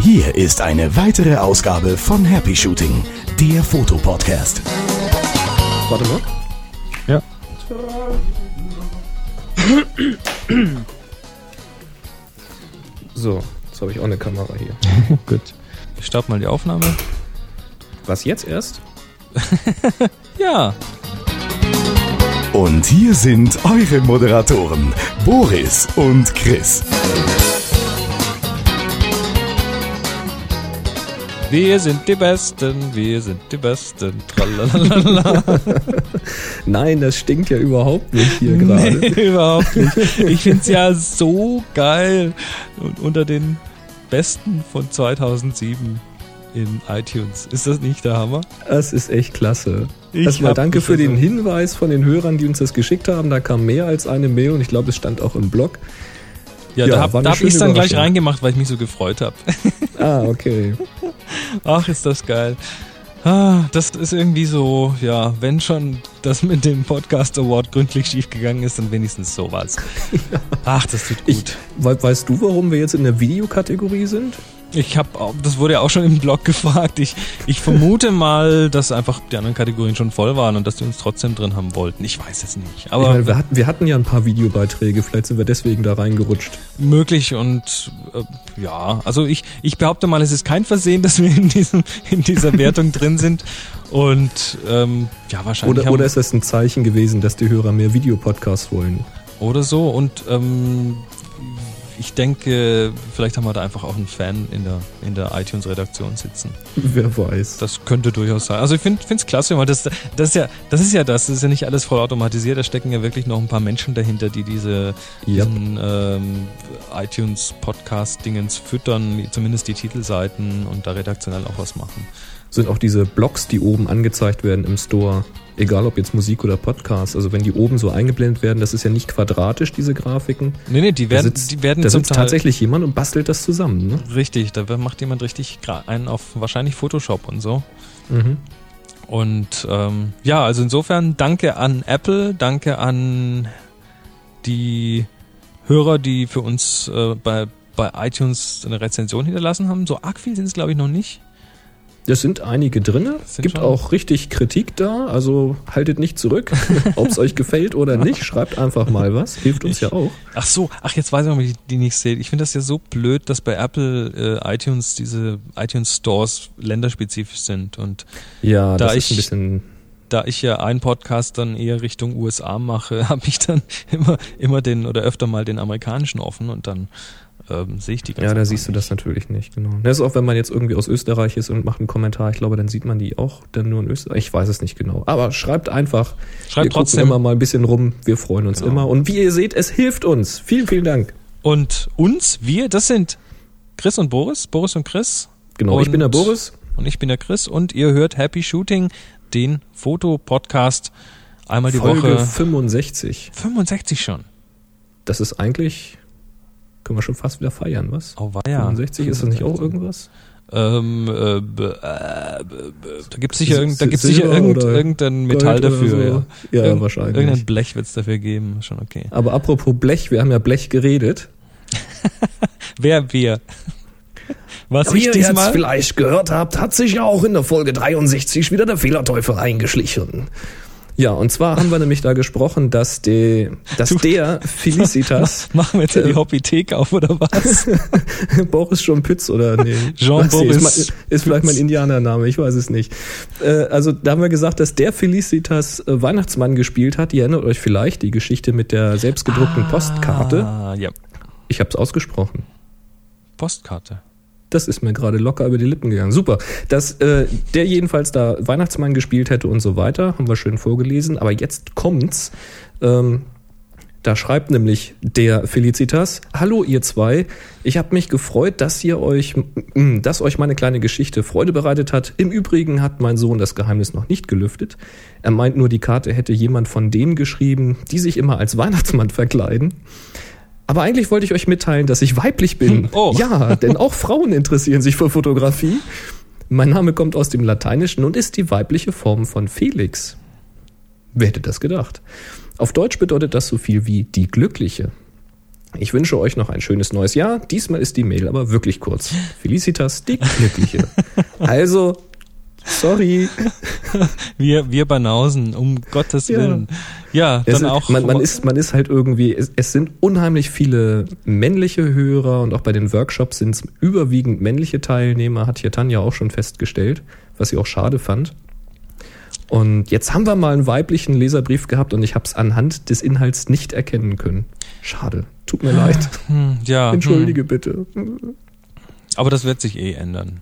Hier ist eine weitere Ausgabe von Happy Shooting, der Fotopodcast. Warte mal. Ja. So, jetzt habe ich auch eine Kamera hier. Gut. Ich starte mal die Aufnahme. Was jetzt erst? Ja. Und hier sind eure Moderatoren, Boris und Chris. Wir sind die Besten, wir sind die Besten. Tralalala. Nein, das stinkt ja überhaupt nicht hier gerade. Nee, überhaupt nicht. Ich finde es ja so geil. Und unter den Besten von 2007 in iTunes. Ist das nicht der Hammer? Das ist echt klasse. Ich Erstmal danke für den. Hinweis von den Hörern, die uns das geschickt haben. Da kam mehr als eine Mail und ich glaube, es stand auch im Blog. Ja, Ja, da habe hab ich schöne dann gleich reingemacht, weil ich mich so gefreut habe. Ah, okay. Ach, ist das geil. Ah, das ist irgendwie so, ja, wenn schon das mit dem Podcast Award gründlich schiefgegangen ist, dann wenigstens sowas. Ach, das tut Ich, gut. we weißt du, warum wir jetzt in der Videokategorie sind? Ich habe, das wurde ja auch schon im Blog gefragt. Ich, ich vermute mal, dass einfach die anderen Kategorien schon voll waren und dass die uns trotzdem drin haben wollten. Ich weiß es nicht, ich aber meine, wir, hatten, wir hatten ja ein paar Videobeiträge, vielleicht sind wir deswegen da reingerutscht. möglich und äh, ja, also ich, ich behaupte mal, es ist kein Versehen, dass wir in diesem in dieser Wertung drin sind und ähm, ja wahrscheinlich Oder, oder ist das ein Zeichen gewesen, dass die Hörer mehr Videopodcasts wollen? oder so und ähm, ich denke, vielleicht haben wir da einfach auch einen Fan in der in der iTunes Redaktion sitzen. Wer weiß. Das könnte durchaus sein. Also ich finde es klasse, weil das, das, ist ja, das ist ja das, das ist ja nicht alles voll automatisiert, da stecken ja wirklich noch ein paar Menschen dahinter, die diese Yep. diesen ähm, iTunes-Podcast-Dingens füttern, zumindest die Titelseiten und da redaktionell auch was machen. sind auch diese Blogs, die oben angezeigt werden im Store, egal ob jetzt Musik oder Podcast. Also wenn die oben so eingeblendet werden, das ist ja nicht quadratisch, diese Grafiken. Nee, nee, die werden, sitzt, die werden da sitzt Teil tatsächlich jemand und bastelt das zusammen. Ne? richtig, da macht jemand richtig einen auf wahrscheinlich Photoshop und so. Mhm. Und ähm, ja, also insofern danke an Apple, danke an die Hörer, die für uns äh, bei, bei iTunes eine Rezension hinterlassen haben. So arg viel sind es, glaube ich, noch nicht. Es sind einige. Sind Gibt schon- auch richtig Kritik da, also haltet nicht zurück. Ob es euch gefällt oder nicht, schreibt einfach mal was. Hilft uns ja auch. Ach so, ach jetzt weiß ich noch, wie ich die nicht sehe. Ich finde das ja so blöd, dass bei Apple äh, iTunes diese iTunes Stores länderspezifisch sind. Und Ja, Da das ist ein ich- bisschen. da ich ja einen Podcast dann eher Richtung USA mache, habe ich dann immer, immer den oder öfter mal den amerikanischen offen und dann ähm, sehe ich die ganz Ja, da siehst du nicht. das natürlich nicht, genau. Das ist auch, wenn man jetzt irgendwie aus Österreich ist und macht einen Kommentar, ich glaube, dann sieht man die auch dann nur in Österreich. Ich weiß es nicht genau. Aber schreibt einfach. Schreibt wir trotzdem. immer mal ein bisschen rum. Wir freuen uns Genau. immer. Und wie ihr seht, es hilft uns. Vielen, vielen Dank. Und uns, wir, das sind Chris und Boris, Boris und Chris. Genau, ich bin der Und- Boris. Und ich bin der Chris und ihr hört Happy Shooting, den Fotopodcast einmal die Folge Woche. 65. 65 schon. Das ist eigentlich, können wir schon fast wieder feiern, was? Oh, war ja. 65, ist das nicht auch irgendwas? Ähm, äh, äh, da gibt es sicher, irgend, da gibt's sicher irgend, irgendein Metall dafür. so. Ja, Ja, Irgend- wahrscheinlich. Irgendein Blech wird es dafür geben, schon okay. Aber apropos Blech, wir haben ja Blech geredet. Wer wir? Was Wie ich ihr jetzt vielleicht gehört habt, hat sich ja auch in der Folge 63 wieder der Fehlerteufel eingeschlichen. Ja, und zwar haben wir nämlich da gesprochen, dass, die, dass Du- der Felicitas Machen wir jetzt hier die Äh, Hobbythek auf oder was? Boris John Pütz oder nee. Jean Boris Ist, ma- ist vielleicht mein Indianername, ich weiß es nicht. Äh, also da haben wir gesagt, dass der Felicitas äh, Weihnachtsmann gespielt hat. Ihr erinnert euch vielleicht die Geschichte mit der selbstgedruckten Postkarte. Ah, ja. Ich habe es ausgesprochen. Postkarte. Das ist mir gerade locker über die Lippen gegangen. Super. Dass äh, der jedenfalls da Weihnachtsmann gespielt hätte und so weiter, haben wir schön vorgelesen. Aber jetzt kommt's. Ähm, da schreibt nämlich der Felicitas: Hallo ihr zwei, ich habe mich gefreut, dass ihr euch, m, dass euch meine kleine Geschichte Freude bereitet hat. Im Übrigen hat mein Sohn das Geheimnis noch nicht gelüftet. Er meint nur, die Karte hätte jemand von denen geschrieben, die sich immer als Weihnachtsmann verkleiden. Aber eigentlich wollte ich euch mitteilen, dass ich weiblich bin. Hm, oh. Ja, denn auch Frauen interessieren sich für Fotografie. Mein Name kommt aus dem Lateinischen und ist die weibliche Form von Felix. Wer hätte das gedacht? Auf Deutsch bedeutet das so viel wie die Glückliche. Ich wünsche euch noch ein schönes neues Jahr. Diesmal ist die Mail aber wirklich kurz. Felicitas, die Glückliche. Also, sorry. Wir, wir Banausen, um Gottes Ja. Willen. Ja, Es dann ist, auch. man, man, ist, man ist halt irgendwie, es, es sind unheimlich viele männliche Hörer und auch bei den Workshops sind es überwiegend männliche Teilnehmer, hat hier Tanja auch schon festgestellt, was sie auch schade fand. Und jetzt haben wir mal einen weiblichen Leserbrief gehabt und ich habe es anhand des Inhalts nicht erkennen können. Schade. Tut mir leid. hm, ja, Entschuldige bitte. Hm. Aber das wird sich eh ändern.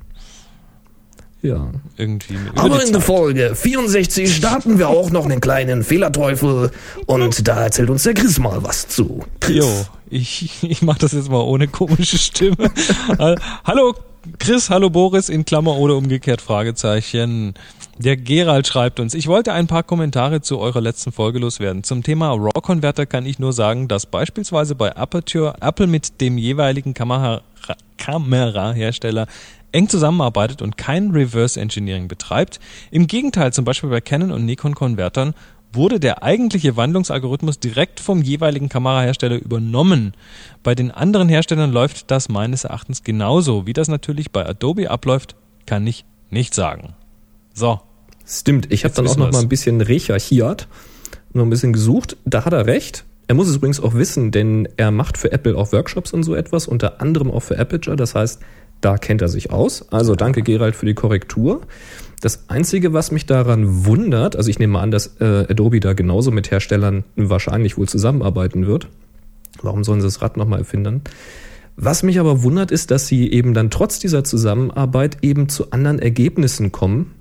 Ja. Irgendwie. Aber in der. Folge 64 starten wir auch noch einen kleinen Fehlerteufel und da erzählt uns der Chris mal was zu. Chris. Jo, ich, ich mache das jetzt mal ohne komische Stimme. Hallo Chris, hallo Boris, in Klammer oder umgekehrt Fragezeichen. Der Gerald schreibt uns, ich wollte ein paar Kommentare zu eurer letzten Folge loswerden. Zum Thema RAW-Converter kann ich nur sagen, dass beispielsweise bei Aperture Apple mit dem jeweiligen Kamera Kamerahersteller eng zusammenarbeitet und kein Reverse Engineering betreibt. Im Gegenteil, zum Beispiel bei Canon und Nikon Konvertern wurde der eigentliche Wandlungsalgorithmus direkt vom jeweiligen Kamerahersteller übernommen. Bei den anderen Herstellern läuft das meines Erachtens genauso. Wie das natürlich bei Adobe abläuft, kann ich nicht sagen. So, Stimmt, ich habe dann auch noch mal ein bisschen recherchiert, noch ein bisschen gesucht. Da hat er recht. Er muss es übrigens auch wissen, denn er macht für Apple auch Workshops und so etwas, unter anderem auch für Aperture. Das heißt, da kennt er sich aus. Also danke Gerald für die Korrektur. Das Einzige, was mich daran wundert, also ich nehme an, dass äh, Adobe da genauso mit Herstellern wahrscheinlich wohl zusammenarbeiten wird. Warum sollen sie das Rad nochmal erfinden? Was mich aber wundert, ist, dass sie eben dann trotz dieser Zusammenarbeit eben zu anderen Ergebnissen kommen,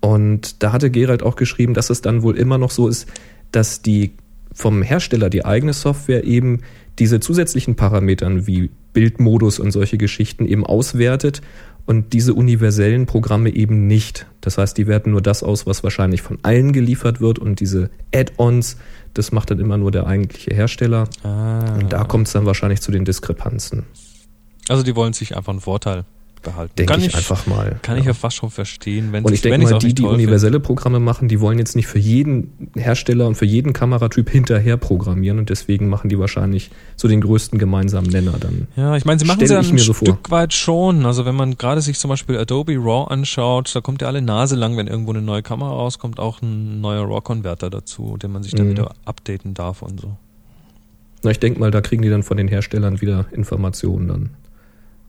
und da hatte Gerald auch geschrieben, dass es dann wohl immer noch so ist, dass die vom Hersteller die eigene Software eben diese zusätzlichen Parametern wie Bildmodus und solche Geschichten eben auswertet und diese universellen Programme eben nicht. Das heißt, die werten nur das aus, was wahrscheinlich von allen geliefert wird und diese Add-ons, das macht dann immer nur der eigentliche Hersteller. Ah. Und da kommt es dann wahrscheinlich zu den Diskrepanzen. also die wollen sich einfach einen Vorteil behalten. Denke kann ich, einfach mal. Kann ich ja fast schon verstehen, wenn Und ich denke mal, auch die, die universelle Programme machen, die wollen jetzt nicht für jeden Hersteller und für jeden Kameratyp hinterher programmieren und deswegen machen die wahrscheinlich so den größten gemeinsamen Nenner dann. Ja, ich meine, sie machen es ja ich ein mir so vor. Stück weit schon. Also wenn man gerade sich zum Beispiel Adobe RAW anschaut, da kommt ja alle Nase lang, wenn irgendwo eine neue Kamera rauskommt, auch ein neuer RAW-Converter dazu, den man sich dann Mhm. wieder updaten darf und so. Na, ich denke mal, da kriegen die dann von den Herstellern wieder Informationen dann.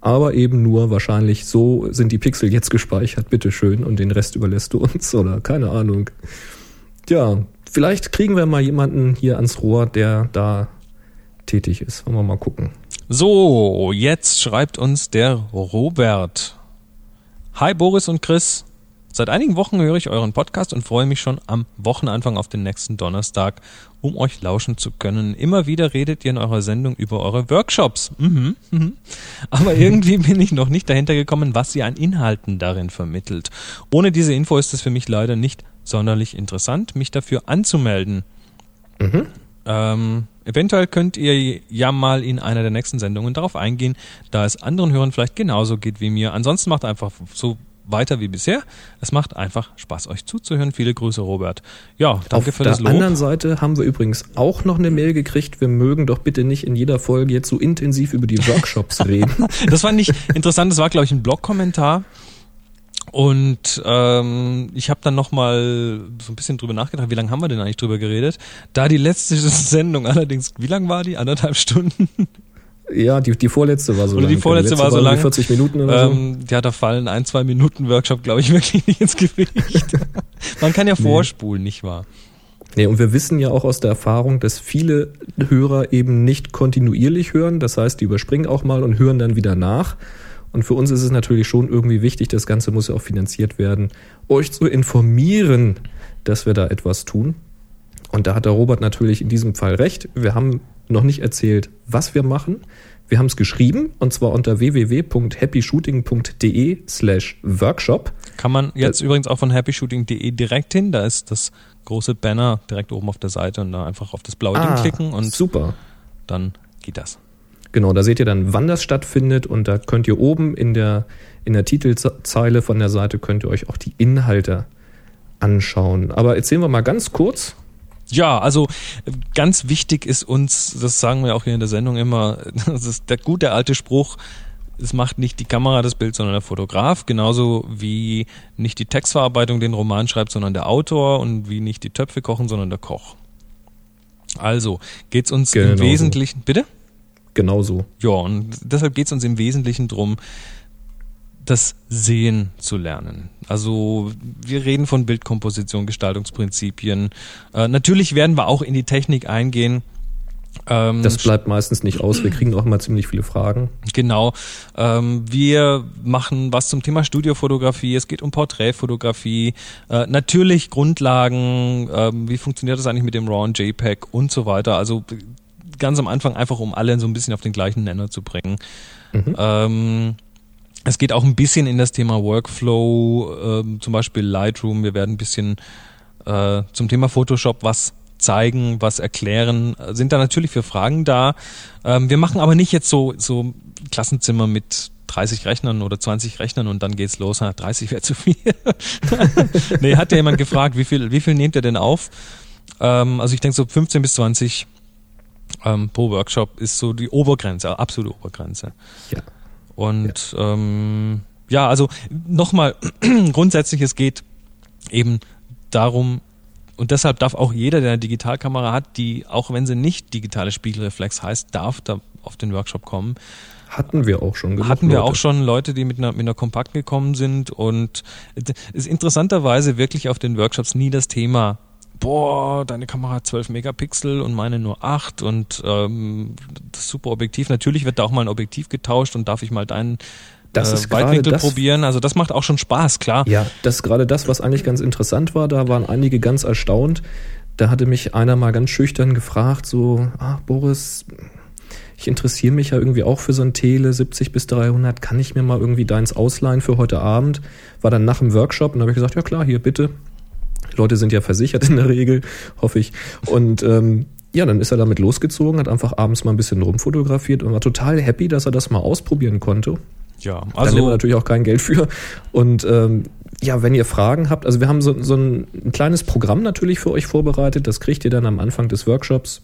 Aber eben nur wahrscheinlich so sind die Pixel jetzt gespeichert, bitteschön, und den Rest überlässt du uns oder keine Ahnung. Tja, vielleicht kriegen wir mal jemanden hier ans Rohr, der da tätig ist. Wollen wir mal gucken. So, jetzt schreibt uns der Robert. Hi Boris und Chris. Seit einigen Wochen höre ich euren Podcast und freue mich schon am Wochenanfang auf den nächsten Donnerstag, um euch lauschen zu können. Immer wieder redet ihr in eurer Sendung über eure Workshops. Mhm, mhm. Aber irgendwie bin ich noch nicht dahinter gekommen, was ihr an Inhalten darin vermittelt. Ohne diese Info ist es für mich leider nicht sonderlich interessant, mich dafür anzumelden. Ähm, eventuell könnt ihr ja mal in einer der nächsten Sendungen darauf eingehen, da es anderen Hörern vielleicht genauso geht wie mir. Ansonsten macht einfach so weiter wie bisher. Es macht einfach Spaß, euch zuzuhören. Viele Grüße, Robert. Ja, danke Auf für der das Lob. anderen Seite haben wir übrigens auch noch eine Mail gekriegt. Wir mögen doch bitte nicht in jeder Folge jetzt so intensiv über die Workshops reden. Das fand ich interessant. Das war, glaube ich, ein Blog-Kommentar. Und ähm, ich habe dann nochmal so ein bisschen drüber nachgedacht, wie lange haben wir denn eigentlich drüber geredet? Da die letzte Sendung allerdings, wie lang war die? Anderthalb Stunden? Ja, die, die vorletzte war so Oder lang. die vorletzte letzte war so lang. 40 Minuten oder so. Ähm, ja, da fallen ein, zwei Minuten Workshop, glaube ich, wirklich nicht ins Gewicht. Man kann ja vorspulen, nicht wahr? Nee, und wir wissen ja auch aus der Erfahrung, dass viele Hörer eben nicht kontinuierlich hören. Das heißt, die überspringen auch mal und hören dann wieder nach. Und für uns ist es natürlich schon irgendwie wichtig, das Ganze muss ja auch finanziert werden, euch zu informieren, dass wir da etwas tun. Und da hat der Robert natürlich in diesem Fall recht. Wir haben noch nicht erzählt, was wir machen. Wir haben es geschrieben und zwar unter www.happyshooting.de slash workshop. Kann man jetzt übrigens auch von happyshooting.de direkt hin. Da ist das große Banner direkt oben auf der Seite und da einfach auf das blaue Ding klicken und super. dann geht das. Genau, da seht ihr dann, wann das stattfindet und da könnt ihr oben in der, in der Titelzeile von der Seite könnt ihr euch auch die Inhalte anschauen. Aber erzählen wir mal ganz kurz, Ja, also ganz wichtig ist uns, das sagen wir auch hier in der Sendung immer, das ist der gute alte Spruch, es macht nicht die Kamera das Bild, sondern der Fotograf, genauso wie nicht die Textverarbeitung den Roman schreibt, sondern der Autor und wie nicht die Töpfe kochen, sondern der Koch. Also geht's uns Genau im so. Wesentlichen, bitte? Genau so. Ja, und deshalb geht's uns im Wesentlichen drum, das Sehen zu lernen. Also wir reden von Bildkomposition, Gestaltungsprinzipien. Äh, natürlich werden wir auch in die Technik eingehen. Ähm, Das bleibt meistens nicht aus. Wir kriegen auch immer ziemlich viele Fragen. Genau. Ähm, wir machen was zum Thema Studiofotografie. Es geht um Porträtfotografie. Äh, natürlich Grundlagen. Ähm, wie funktioniert das eigentlich mit dem RAW und JPEG und so weiter. Also ganz am Anfang einfach, um alle so ein bisschen auf den gleichen Nenner zu bringen. Ähm, es geht auch ein bisschen in das Thema Workflow, ähm, zum Beispiel Lightroom. Wir werden ein bisschen äh, zum Thema Photoshop was zeigen, was erklären, sind da natürlich für Fragen da. Ähm, wir machen aber nicht jetzt so, so Klassenzimmer mit 30 Rechnern oder 20 Rechnern und dann geht's los. Na, 30 wäre zu viel. nee, hat ja jemand gefragt, wie viel, wie viel nehmt ihr denn auf? Ähm, also ich denke so 15 bis 20 ähm, pro Workshop ist so die Obergrenze, absolute Obergrenze. Ja. Und ja, ähm, ja also nochmal, grundsätzlich, es geht eben darum, und deshalb darf auch jeder, der eine Digitalkamera hat, die, auch wenn sie nicht digitale Spiegelreflex heißt, darf da auf den Workshop kommen. Hatten wir auch schon. Hatten wir Leute. auch schon Leute, die mit einer, mit einer Kompakt gekommen sind und es ist interessanterweise wirklich auf den Workshops nie das Thema, boah, deine Kamera hat 12 Megapixel und meine nur 8 und ähm, das super Objektiv. Natürlich wird da auch mal ein Objektiv getauscht und darf ich mal deinen Das äh, ist Weitwinkel das- probieren. Also das macht auch schon Spaß, klar. Ja, das ist gerade das, was eigentlich ganz interessant war. Da waren einige ganz erstaunt. Da hatte mich einer mal ganz schüchtern gefragt, so, ah, Boris, ich interessiere mich ja irgendwie auch für so ein Tele 70 bis 300. Kann ich mir mal irgendwie deins ausleihen für heute Abend? War dann nach dem Workshop und da habe ich gesagt, ja klar, hier bitte. Leute sind ja versichert in der Regel, hoffe ich. Und ähm, ja, dann ist er damit losgezogen, hat einfach abends mal ein bisschen rumfotografiert und war total happy, dass er das mal ausprobieren konnte. Ja, da nehmen wir also natürlich auch kein Geld für. Und ähm, ja, wenn ihr Fragen habt, also wir haben so, so ein, ein kleines Programm natürlich für euch vorbereitet, das kriegt ihr dann am Anfang des Workshops.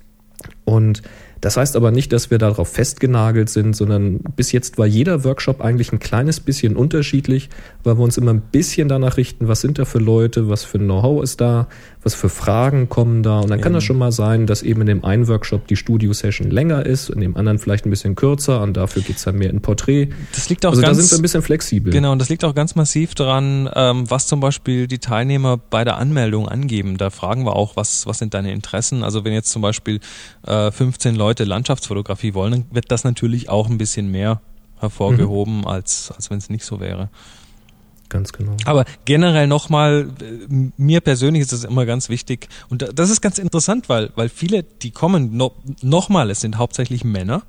Und das heißt aber nicht, dass wir darauf festgenagelt sind, sondern bis jetzt war jeder Workshop eigentlich ein kleines bisschen unterschiedlich, weil wir uns immer ein bisschen danach richten, was sind da für Leute, was für Know-how ist da, was für Fragen kommen da. Und dann kann das schon mal sein, dass eben in dem einen Workshop die Studio-Session länger ist, in dem anderen vielleicht ein bisschen kürzer und dafür geht's dann mehr in Porträt. das liegt auch Also da ganz sind wir ein bisschen flexibel. Genau, und das liegt auch ganz massiv daran, ähm, was zum Beispiel die Teilnehmer bei der Anmeldung angeben. Da fragen wir auch, was, was sind deine Interessen? Also wenn jetzt zum Beispiel äh, 15 Leute Landschaftsfotografie wollen, dann wird das natürlich auch ein bisschen mehr hervorgehoben, Mhm. als, als wenn es nicht so wäre. Ganz genau. Aber generell nochmal, äh, mir persönlich ist das immer ganz wichtig. Und da- das ist ganz interessant, weil, weil viele, die kommen, no, nochmal, es sind hauptsächlich Männer.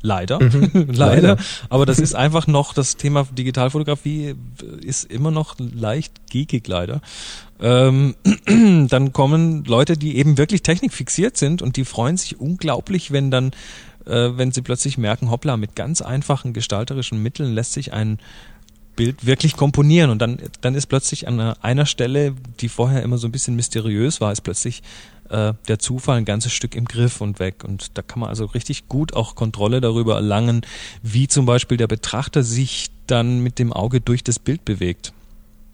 Leider. Leider. Leider. Aber das ist einfach noch, das Thema Digitalfotografie ist immer noch leicht geekig leider. Ähm, dann kommen Leute, die eben wirklich technikfixiert sind und die freuen sich unglaublich, wenn dann, äh, wenn sie plötzlich merken, hoppla, mit ganz einfachen gestalterischen Mitteln lässt sich ein Bild wirklich komponieren und dann, dann ist plötzlich an einer, Stelle, die vorher immer so ein bisschen mysteriös war, ist plötzlich äh, der Zufall ein ganzes Stück im Griff und weg. Und da kann man also richtig gut auch Kontrolle darüber erlangen, wie zum Beispiel der Betrachter sich dann mit dem Auge durch das Bild bewegt.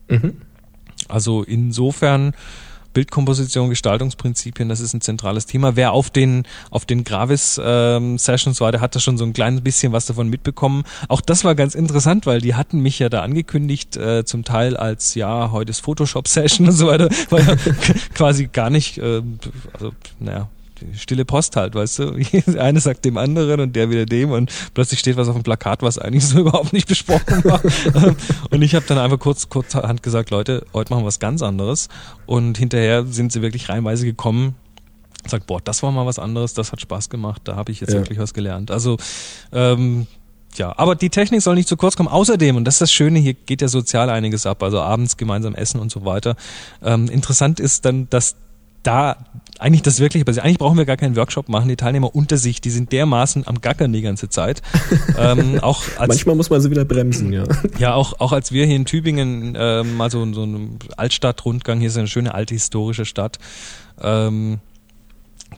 Mhm. Also insofern Bildkomposition, Gestaltungsprinzipien, das ist ein zentrales Thema. Wer auf den auf den Gravis ähm, Sessions war, der hat da schon so ein kleines bisschen was davon mitbekommen. Auch das war ganz interessant, weil die hatten mich ja da angekündigt, äh, zum Teil als ja heute ist Photoshop Session und so weiter, ja quasi gar nicht, äh, also naja stille Post halt, weißt du. Der eine sagt dem anderen und der wieder dem und plötzlich steht was auf dem Plakat, was eigentlich so überhaupt nicht besprochen war. und ich habe dann einfach kurz kurzerhand gesagt, Leute, heute machen wir was ganz anderes. Und hinterher sind sie wirklich reinweise gekommen. und Sagt, boah, das war mal was anderes, das hat Spaß gemacht, da habe ich jetzt Ja. wirklich was gelernt. Also ähm, ja, aber die Technik soll nicht zu kurz kommen. Außerdem, und das ist das Schöne, hier geht ja sozial einiges ab, also abends gemeinsam essen und so weiter. Ähm, interessant ist dann, dass da eigentlich das wirklich passiert. Eigentlich brauchen wir gar keinen Workshop machen. Die Teilnehmer unter sich, die sind dermaßen am Gackern die ganze Zeit. ähm, auch als, Manchmal muss man sie wieder bremsen, ja. ja, auch, auch als wir hier in Tübingen ähm, mal so, so einen Altstadtrundgang, hier ist eine schöne alte historische Stadt, ähm,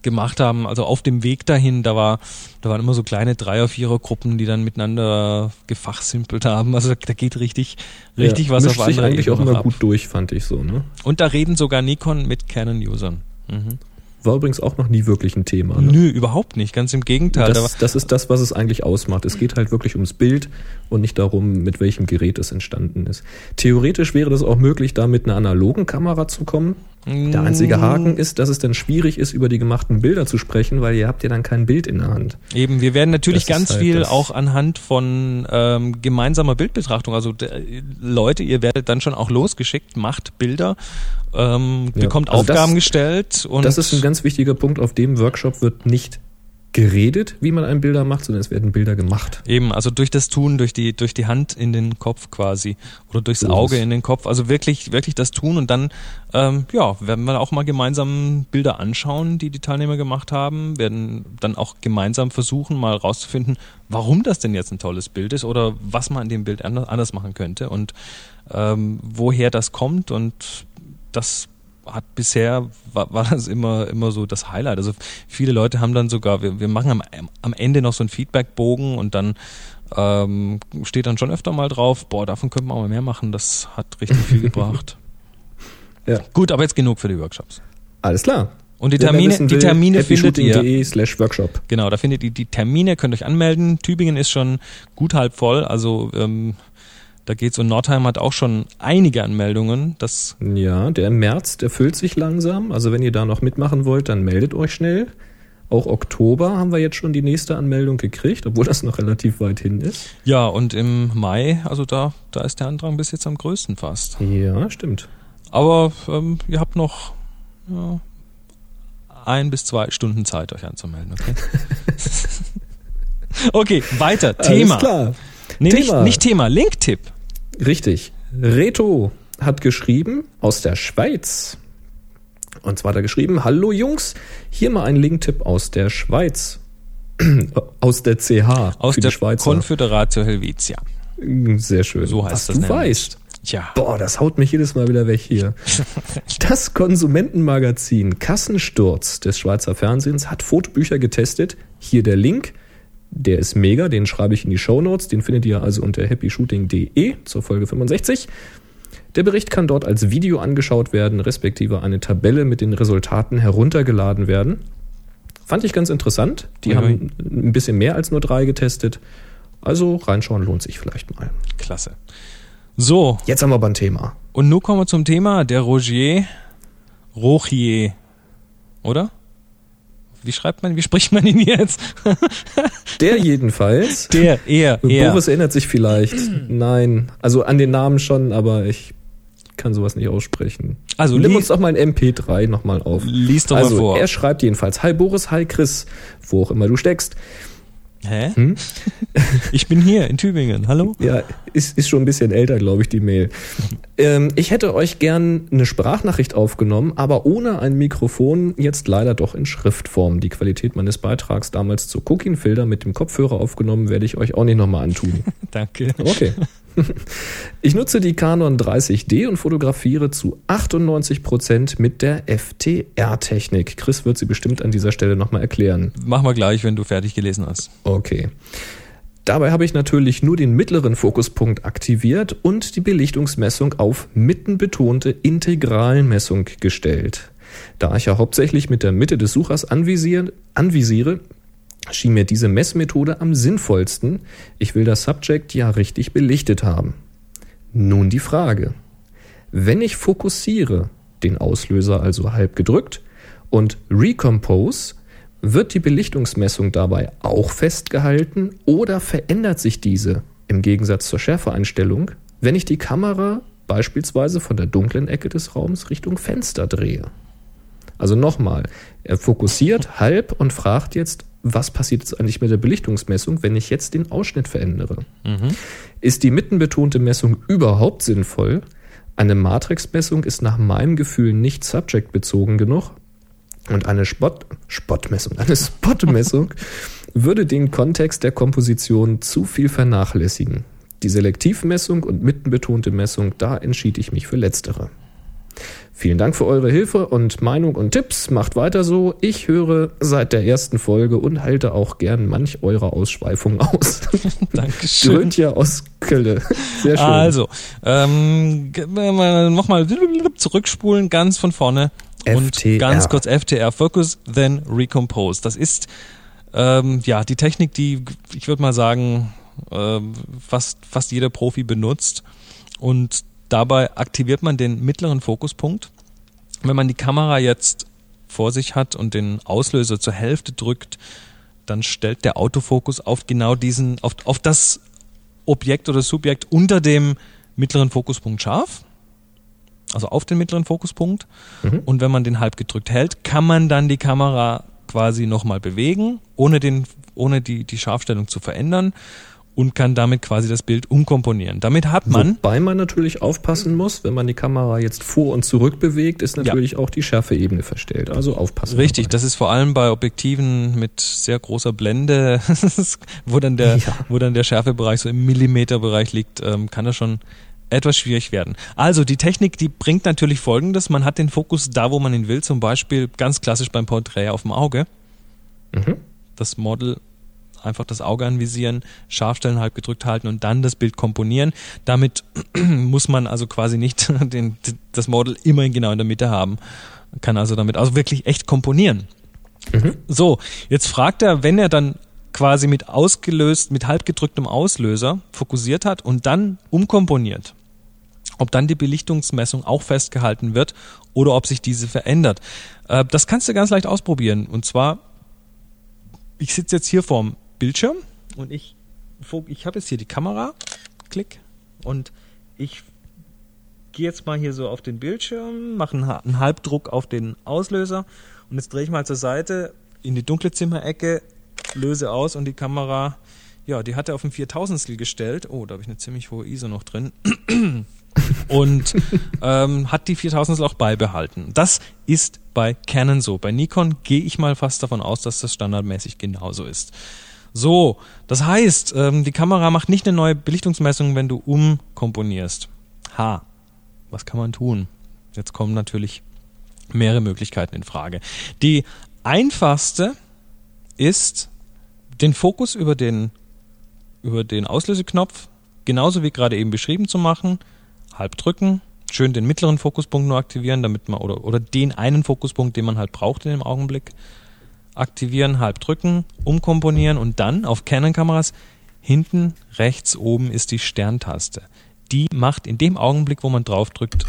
gemacht haben, also auf dem Weg dahin, da war, da waren immer so kleine Dreier-, Vierer-Gruppen, die dann miteinander gefachsimpelt haben. Also da geht richtig, richtig Ja, was auf sich andere eigentlich auch immer ab. gut durch, fand ich so. Ne? Und da reden sogar Nikon mit Canon-Usern. Mhm. War übrigens auch noch nie wirklich ein Thema. Ne? Nö, überhaupt nicht. Ganz im Gegenteil. Das, das ist das, was es eigentlich ausmacht. Es geht halt wirklich ums Bild und nicht darum, mit welchem Gerät es entstanden ist. Theoretisch wäre das auch möglich, da mit einer analogen Kamera zu kommen. Der einzige Haken ist, dass es dann schwierig ist, über die gemachten Bilder zu sprechen, weil ihr habt ja dann kein Bild in der Hand. Eben, wir werden natürlich Das ganz halt viel das- auch anhand von ähm, gemeinsamer Bildbetrachtung. Also Leute, ihr werdet dann schon auch losgeschickt, macht Bilder, ähm, Ja, bekommt also das- Aufgaben gestellt und das ist ein ganz wichtiger Punkt. Auf dem Workshop wird nicht geredet, wie man einen Bilder macht, sondern es werden Bilder gemacht. Eben, also durch das Tun, durch die, durch die Hand in den Kopf quasi oder durchs So Auge in den Kopf. Also wirklich, wirklich das Tun und dann, ähm, ja, werden wir auch mal gemeinsam Bilder anschauen, die die Teilnehmer gemacht haben, werden dann auch gemeinsam versuchen, mal rauszufinden, warum das denn jetzt ein tolles Bild ist oder was man in dem Bild anders anders machen könnte und ähm, woher das kommt und das hat bisher war, war das immer immer so das Highlight. Also viele Leute haben dann sogar, wir, wir machen am, am Ende noch so einen Feedbackbogen und dann ähm, steht dann schon öfter mal drauf, boah, davon könnte man auch mal mehr machen, das hat richtig viel gebracht. Ja. Gut, aber jetzt genug für die Workshops. Alles klar. Und die Termine, wissen die will, Termine findet ihr. slash Workshop. Genau, da findet ihr die Termine, könnt euch anmelden. Tübingen ist schon gut halb voll, also ähm, da geht's und Nordheim hat auch schon einige Anmeldungen. Das Ja, der März, der füllt sich langsam. Also wenn ihr da noch mitmachen wollt, dann meldet euch schnell. Auch Oktober haben wir jetzt schon die nächste Anmeldung gekriegt, obwohl das noch relativ weit hin ist. ja und im Mai, also da da ist der Andrang bis jetzt am größten fast. Ja, stimmt. Aber ähm, ihr habt noch ja, ein bis zwei Stunden Zeit, euch anzumelden, okay? okay, weiter. Thema. Alles klar. Nee, Thema. Nicht, nicht Thema, Linktipp. Richtig. Reto hat geschrieben aus der Schweiz. Und zwar hat er geschrieben, hallo Jungs, hier mal ein Linktipp aus der Schweiz. aus der CH Aus der die Schweizer. Confederatio Helvetia. Sehr schön. So heißt Was das du nämlich. weißt. Tja. Boah, das haut mich jedes Mal wieder weg hier. Das Konsumentenmagazin Kassensturz des Schweizer Fernsehens hat Fotobücher getestet. Hier der Link. Der ist mega, den schreibe ich in die Shownotes. Den findet ihr also unter happyshooting.de zur Folge 65. Der Bericht kann dort als Video angeschaut werden, respektive eine Tabelle mit den Resultaten heruntergeladen werden. Fand ich ganz interessant. Die ui. haben ein bisschen mehr als nur drei getestet. Also reinschauen lohnt sich vielleicht mal. Klasse. So, Jetzt haben wir aber ein Thema. und nun kommen wir zum Thema der Rogier. Rochier. Oder? Wie schreibt man, wie spricht man ihn jetzt? Der jedenfalls. Der, er, er. Boris erinnert sich vielleicht. Nein, also an den Namen schon, aber ich kann sowas nicht aussprechen. Also Nimm uns doch mal ein MP3 nochmal auf. Lies doch also, mal vor. er schreibt jedenfalls, Hi Boris, hi Chris, wo auch immer du steckst. Hä? Hm? Ich bin hier in Tübingen. Hallo? Ja, ist, ist schon ein bisschen älter, glaube ich, die Mail. Ähm, ich hätte euch gern eine Sprachnachricht aufgenommen, aber ohne ein Mikrofon, jetzt leider doch in Schriftform. Die Qualität meines Beitrags damals zu Cooking Filter mit dem Kopfhörer aufgenommen, werde ich euch auch nicht nochmal antun. Danke. Okay. Ich nutze die Canon 30D und fotografiere zu 98% mit der FTR-Technik. Chris wird sie bestimmt an dieser Stelle nochmal erklären. Machen wir gleich, wenn du fertig gelesen hast. Okay. Dabei habe ich natürlich nur den mittleren Fokuspunkt aktiviert und die Belichtungsmessung auf mittenbetonte Integralmessung gestellt. Da ich ja hauptsächlich mit der Mitte des Suchers anvisiere, anvisiere schien mir diese Messmethode am sinnvollsten. Ich will das Subject ja richtig belichtet haben. Nun die Frage. Wenn ich fokussiere, den Auslöser also halb gedrückt, und Recompose, wird die Belichtungsmessung dabei auch festgehalten oder verändert sich diese im Gegensatz zur Schärfeeinstellung, wenn ich die Kamera beispielsweise von der dunklen Ecke des Raums Richtung Fenster drehe? Also nochmal, er fokussiert halb und fragt jetzt, was passiert jetzt eigentlich mit der Belichtungsmessung, wenn ich jetzt den Ausschnitt verändere? Ist die mittenbetonte Messung überhaupt sinnvoll? Eine Matrixmessung ist nach meinem Gefühl nicht subjectbezogen genug und eine Spot, Spottmessung, eine Spotmessung würde den Kontext der Komposition zu viel vernachlässigen. Die Selektivmessung und mittenbetonte Messung, da entschied ich mich für letztere. Vielen Dank für eure Hilfe und Meinung und Tipps. Macht weiter so. Ich höre seit der ersten Folge und halte auch gern manch eurer Ausschweifungen aus. Dankeschön. Gründja aus Kölle. Sehr schön. Also, ähm, nochmal zurückspulen, ganz von vorne. Und FTR. ganz kurz FTR, Focus, then Recompose. Das ist ähm, ja die Technik, die ich würde mal sagen, ähm, fast, fast jeder Profi benutzt. Und dabei aktiviert man den mittleren Fokuspunkt. Wenn man die Kamera jetzt vor sich hat und den Auslöser zur Hälfte drückt, dann stellt der Autofokus auf genau diesen, auf, auf das Objekt oder Subjekt unter dem mittleren Fokuspunkt scharf. Also auf den mittleren Fokuspunkt. Und wenn man den halb gedrückt hält, kann man dann die Kamera quasi nochmal bewegen, ohne, den, ohne die, die Scharfstellung zu verändern und kann damit quasi das Bild umkomponieren. Damit hat man Wobei man natürlich aufpassen muss, wenn man die Kamera jetzt vor und zurück bewegt, ist natürlich auch die Schärfeebene verstellt. Also aufpassen. Richtig, dabei. das ist vor allem bei Objektiven mit sehr großer Blende, wo dann der, Ja. wo dann der Schärfebereich so im Millimeterbereich liegt, ähm, kann das schon etwas schwierig werden. Also die Technik, die bringt natürlich Folgendes: Man hat den Fokus da, wo man ihn will. Zum Beispiel ganz klassisch beim Porträt auf dem Auge. Mhm. Das Model einfach das Auge anvisieren, Scharfstellen halb gedrückt halten und dann das Bild komponieren. Damit muss man also quasi nicht den, das Model immer genau in der Mitte haben. Kann also damit also wirklich echt komponieren. So, jetzt fragt er, wenn er dann quasi mit ausgelöst, mit halb gedrücktem Auslöser fokussiert hat und dann umkomponiert, ob dann die Belichtungsmessung auch festgehalten wird oder ob sich diese verändert. Äh, das kannst du ganz leicht ausprobieren. Und zwar, ich sitze jetzt hier vorm Bildschirm und ich, ich habe jetzt hier die Kamera, klick, und ich gehe jetzt mal hier so auf den Bildschirm, mache einen, Ha- einen Halbdruck auf den Auslöser und jetzt drehe ich mal zur Seite in die dunkle Zimmerecke, löse aus und die Kamera, ja, die hat er auf ein Viertausendstel gestellt. Oh, da habe ich eine ziemlich hohe ISO noch drin. und ähm, hat die 4000 auch beibehalten. Das ist bei Canon so. Bei Nikon gehe ich mal fast davon aus, dass das standardmäßig genauso ist. So, das heißt, ähm, die Kamera macht nicht eine neue Belichtungsmessung, wenn du umkomponierst. Ha, was kann man tun? Jetzt kommen natürlich mehrere Möglichkeiten in Frage. Die einfachste ist, den Fokus über den, über den Auslöseknopf, genauso wie gerade eben beschrieben zu machen, halb drücken, schön den mittleren Fokuspunkt nur aktivieren, damit man, oder, oder den einen Fokuspunkt, den man halt braucht in dem Augenblick, aktivieren, halb drücken, umkomponieren und dann auf Canon-Kameras hinten rechts oben ist die Sterntaste. Die macht in dem Augenblick, wo man draufdrückt,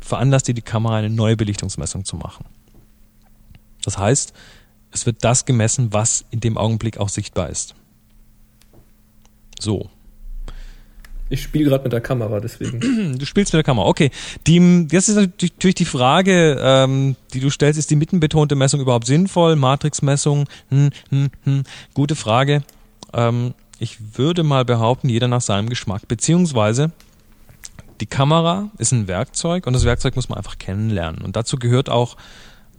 veranlasst die die Kamera eine neue Belichtungsmessung zu machen. Das heißt, es wird das gemessen, was in dem Augenblick auch sichtbar ist. So. Ich spiele gerade mit der Kamera, deswegen. Du spielst mit der Kamera. Okay. Die, jetzt ist natürlich die Frage, ähm, die du stellst, ist die mittenbetonte Messung überhaupt sinnvoll? Matrixmessung? Hm, hm, hm. Gute Frage. Ähm, ich würde mal behaupten, jeder nach seinem Geschmack. Beziehungsweise die Kamera ist ein Werkzeug und das Werkzeug muss man einfach kennenlernen. Und dazu gehört auch,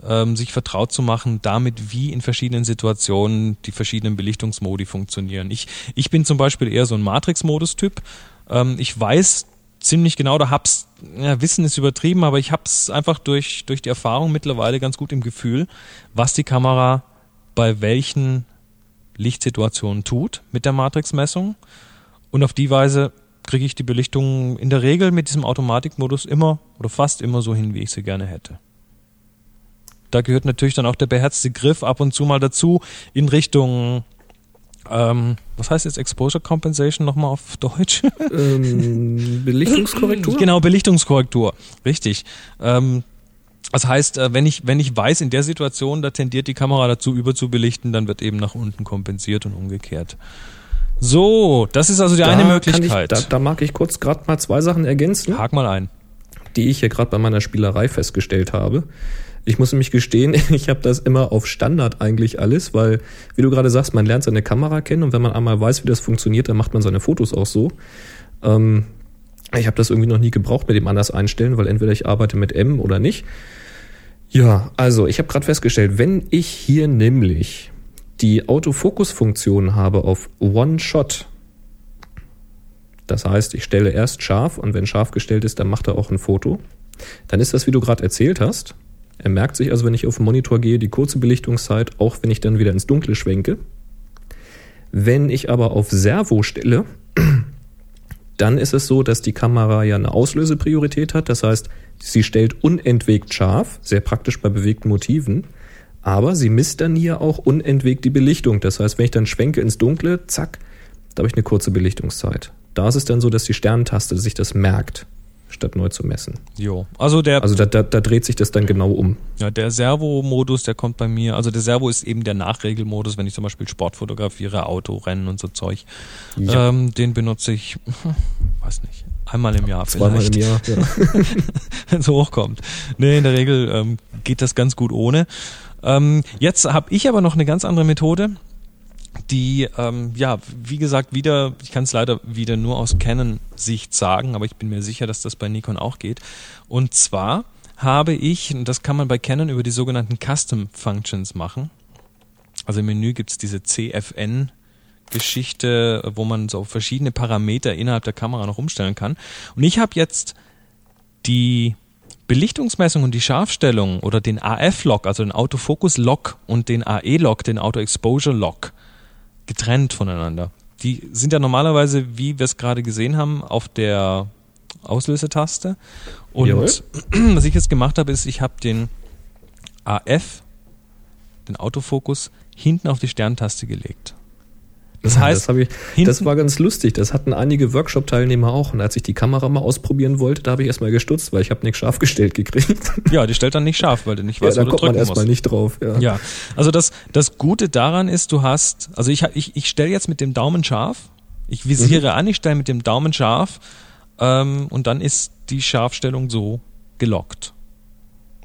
ähm, sich vertraut zu machen, damit wie in verschiedenen Situationen die verschiedenen Belichtungsmodi funktionieren. Ich, ich bin zum Beispiel eher so ein Matrix-Modus-Typ. Ähm, ich weiß ziemlich genau, oder hab's, ja, Wissen ist übertrieben, aber ich hab's einfach durch, durch die Erfahrung mittlerweile ganz gut im Gefühl, was die Kamera bei welchen Lichtsituationen tut mit der Matrix-Messung. Und auf die Weise kriege ich die Belichtung in der Regel mit diesem Automatikmodus immer oder fast immer so hin, wie ich sie gerne hätte. Da gehört natürlich dann auch der beherzte Griff ab und zu mal dazu in Richtung, ähm, was heißt jetzt Exposure Compensation nochmal auf Deutsch? ähm, Belichtungskorrektur? Genau, Belichtungskorrektur. Richtig. Ähm, das heißt, äh, wenn ich, wenn ich weiß, in der Situation, da tendiert die Kamera dazu, überzubelichten, dann wird eben nach unten kompensiert und umgekehrt. So, das ist also die Da eine Möglichkeit. Ich, da, da mag ich kurz gerade mal zwei Sachen ergänzen, Hak mal ein. die ich hier gerade bei meiner Spielerei festgestellt habe. Ich muss nämlich gestehen, ich habe das immer auf Standard eigentlich alles, weil, wie du gerade sagst, man lernt seine Kamera kennen und wenn man einmal weiß, wie das funktioniert, dann macht man seine Fotos auch so. Ähm, ich habe das irgendwie noch nie gebraucht mit dem anders einstellen, weil entweder ich arbeite mit M oder nicht. Ja, also ich habe gerade festgestellt, wenn ich hier nämlich die Autofokus-Funktion habe auf One-Shot, das heißt, ich stelle erst scharf und wenn scharf gestellt ist, dann macht er auch ein Foto. Dann ist das, wie du gerade erzählt hast. Er merkt sich also, wenn ich auf den Monitor gehe, die kurze Belichtungszeit, auch wenn ich dann wieder ins Dunkle schwenke. Wenn ich aber auf Servo stelle, dann ist es so, dass die Kamera ja eine Auslösepriorität hat. Das heißt, sie stellt unentwegt scharf, sehr praktisch bei bewegten Motiven. Aber sie misst dann hier auch unentwegt die Belichtung. Das heißt, wenn ich dann schwenke ins Dunkle, zack, da habe ich eine kurze Belichtungszeit. Da ist es dann so, dass die Sternentaste sich das merkt statt neu zu messen. Jo. Also der Also da, da, da dreht sich das dann genau um. Ja, der Servo-Modus, der kommt bei mir, also der Servo ist eben der Nachregelmodus, wenn ich zum Beispiel Sport fotografiere, Autorennen und so Zeug. Ja. Ähm, den benutze ich, weiß nicht, einmal im Jahr Zweimal vielleicht, im Jahr. Ja. wenn es hochkommt. Nee, in der Regel ähm, geht das ganz gut ohne. Ähm, jetzt habe ich aber noch eine ganz andere Methode, die, ähm, ja, wie gesagt, wieder, ich kann es leider wieder nur aus Canon-Sicht sagen, aber ich bin mir sicher, dass das bei Nikon auch geht. Und zwar habe ich, und das kann man bei Canon über die sogenannten Custom Functions machen. Also im Menü gibt's diese CFN Geschichte, wo man so verschiedene Parameter innerhalb der Kamera noch umstellen kann. Und ich habe jetzt die Belichtungsmessung und die Scharfstellung oder den AF-Log, also den Autofokus-Log und den AE-Log, den Auto-Exposure-Log, getrennt voneinander. Die sind ja normalerweise, wie wir es gerade gesehen haben, auf der Auslösetaste. Und Jawohl. was ich jetzt gemacht habe, ist, ich habe den AF, den Autofokus, hinten auf die Sterntaste gelegt. Das heißt, das, ich, das war ganz lustig. Das hatten einige Workshop-Teilnehmer auch. Und als ich die Kamera mal ausprobieren wollte, da habe ich erstmal gestutzt, weil ich habe nichts scharf gestellt gekriegt. ja, die stellt dann nicht scharf, weil du nicht Ja, weißt, da wo du kommt man drücken erstmal musst. nicht drauf. Ja. Ja, also das, das Gute daran ist, du hast, also ich, ich, ich stelle jetzt mit dem Daumen scharf, ich visiere an, ich stelle mit dem Daumen scharf ähm, und dann ist die Scharfstellung so gelockt.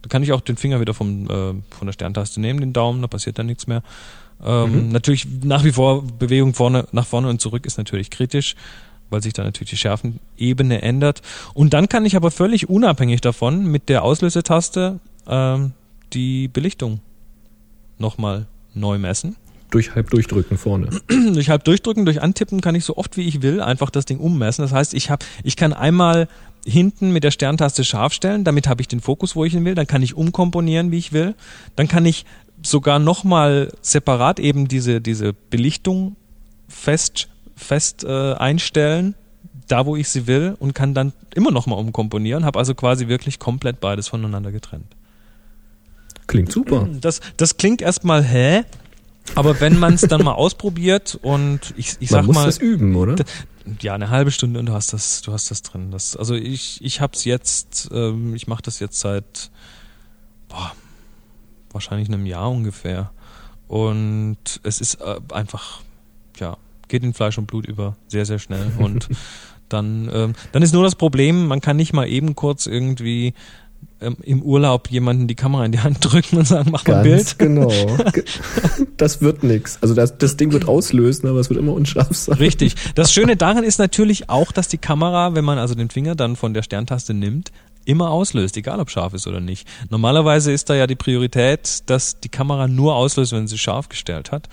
Da kann ich auch den Finger wieder vom, äh, von der Sterntaste nehmen, den Daumen, da passiert dann nichts mehr. Ähm, Natürlich nach wie vor Bewegung vorne, nach vorne und zurück ist natürlich kritisch, weil sich dann natürlich die Schärfenebene ändert. Und dann kann ich aber völlig unabhängig davon mit der Auslösetaste ähm, die Belichtung nochmal neu messen. Durch halb durchdrücken vorne. Durch halb durchdrücken, durch antippen kann ich so oft wie ich will einfach das Ding ummessen. Das heißt, ich habe, ich kann einmal hinten mit der Sterntaste scharf stellen, damit habe ich den Fokus, wo ich ihn will. Dann kann ich umkomponieren, wie ich will. Dann kann ich sogar nochmal separat eben diese, diese Belichtung fest, fest äh, einstellen, da wo ich sie will und kann dann immer nochmal umkomponieren. Habe also quasi wirklich komplett beides voneinander getrennt. Klingt super. Das, das klingt erstmal hä? Aber wenn man es dann mal ausprobiert und ich, ich Man sag mal, das üben, oder? Ja, eine halbe Stunde und du hast das, du hast das drin. Das, also ich, ich hab's jetzt, ähm, ich mache das jetzt seit boah, wahrscheinlich einem Jahr ungefähr. Und es ist äh, einfach, ja, geht in Fleisch und Blut über sehr, sehr schnell. Und dann, ähm, dann ist nur das Problem, man kann nicht mal eben kurz irgendwie ähm, im Urlaub jemanden die Kamera in die Hand drücken und sagen, mach mal ein Bild. Genau. Ge- Das wird nix. Also das, das Ding wird auslösen, aber es wird immer unscharf sein. Richtig. Das Schöne daran ist natürlich auch, dass die Kamera, wenn man also den Finger dann von der Sterntaste nimmt, immer auslöst, egal ob scharf ist oder nicht. Normalerweise ist da ja die Priorität, dass die Kamera nur auslöst, wenn sie scharf gestellt hat.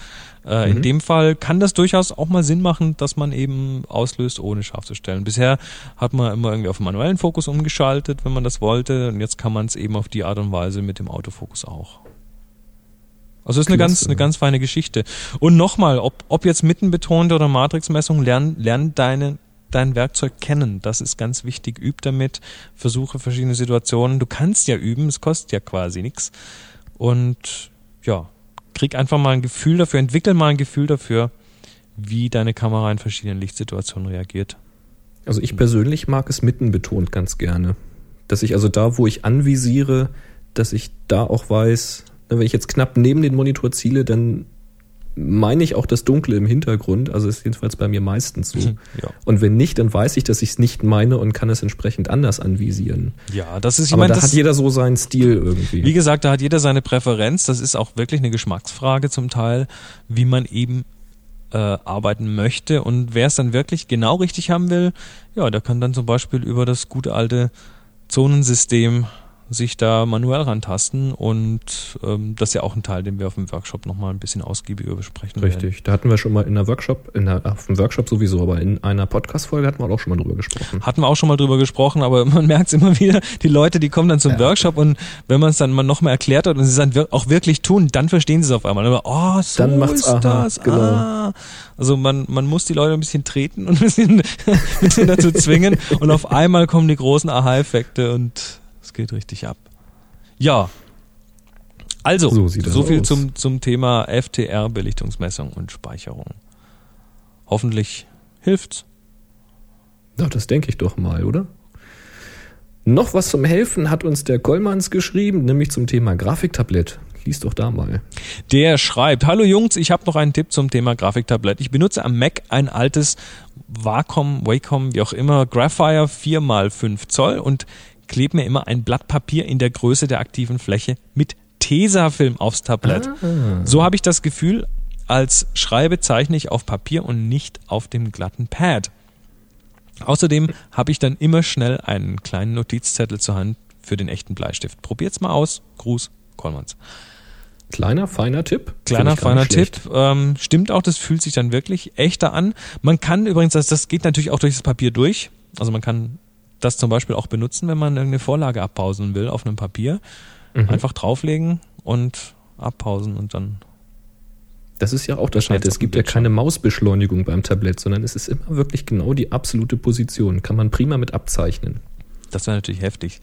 Äh, In dem Fall kann das durchaus auch mal Sinn machen, dass man eben auslöst, ohne scharf zu stellen. Bisher hat man immer irgendwie auf den manuellen Fokus umgeschaltet, wenn man das wollte, und jetzt kann man es eben auf die Art und Weise mit dem Autofokus auch. Also ist eine ganz, eine ganz feine Geschichte. Und nochmal, ob, ob jetzt mittenbetonte oder Matrixmessung, lern, lern deine, dein Werkzeug kennen. Das ist ganz wichtig. Üb damit, versuche verschiedene Situationen. Du kannst ja üben, es kostet ja quasi nichts. Und ja, krieg einfach mal ein Gefühl dafür, entwickel mal ein Gefühl dafür, wie deine Kamera in verschiedenen Lichtsituationen reagiert. Also ich persönlich mag es mitten betont ganz gerne. Dass ich also da, wo ich anvisiere, dass ich da auch weiß, wenn ich jetzt knapp neben den Monitor ziele, dann meine ich auch das Dunkle im Hintergrund. Also ist jedenfalls bei mir meistens so. Ja. Und wenn nicht, dann weiß ich, dass ich es nicht meine und kann es entsprechend anders anvisieren. Ja, das ist, ich Aber meine, da hat jeder so seinen Stil irgendwie. Wie gesagt, da hat jeder seine Präferenz. Das ist auch wirklich eine Geschmacksfrage zum Teil, wie man eben äh, arbeiten möchte. Und wer es dann wirklich genau richtig haben will, ja, der kann dann zum Beispiel über das gute alte Zonensystem sich da manuell rantasten und ähm, das ist ja auch ein Teil, den wir auf dem Workshop nochmal ein bisschen ausgiebiger besprechen werden. Richtig, da hatten wir schon mal in der Workshop, in der, auf dem Workshop sowieso, aber in einer Podcast-Folge hatten wir auch schon mal drüber gesprochen. Hatten wir auch schon mal drüber gesprochen, aber man merkt es immer wieder, die Leute, die kommen dann zum Workshop und wenn man es dann mal nochmal erklärt hat und sie es dann auch wirklich tun, dann verstehen sie es auf einmal. Aber, oh, so Dann macht's ist aha, das. genau. Ah. Also man, man muss die Leute ein bisschen treten und ein bisschen, ein bisschen dazu zwingen und auf einmal kommen die großen Aha-Effekte und es geht richtig ab. Ja. Also, So so, viel aus. zum, zum Thema FTR, Belichtungsmessung und Speicherung. Hoffentlich hilft's. Ja, das denke ich doch mal, oder? Noch was zum Helfen hat uns der Kollmanns geschrieben, nämlich zum Thema Grafiktablett. Lies doch da mal. Der schreibt, hallo Jungs, ich habe noch einen Tipp zum Thema Grafiktablett. Ich benutze am Mac ein altes Wacom, Wacom, wie auch immer, Graphire 4x5 Zoll und klebe mir immer ein Blatt Papier in der Größe der aktiven Fläche mit Tesafilm aufs Tablett. So habe ich das Gefühl, als schreibe, zeichne ich auf Papier und nicht auf dem glatten Pad. Außerdem habe ich dann immer schnell einen kleinen Notizzettel zur Hand für den echten Bleistift. Probiert's mal aus. Gruß, Kollmanns. Kleiner, feiner Tipp. Kleiner, feiner. Tipp. Ähm, stimmt auch, das fühlt sich dann wirklich echter an. Man kann übrigens, das, das geht natürlich auch durch das Papier durch. Also man kann das zum Beispiel auch benutzen, wenn man irgendeine Vorlage abpausen will auf einem Papier. Mhm. Einfach drauflegen und abpausen und dann. Das ist ja auch das auf Es gibt ja keine Mausbeschleunigung beim Tablett, sondern es ist immer wirklich genau die absolute Position. Kann man prima mit abzeichnen. Das wäre natürlich heftig.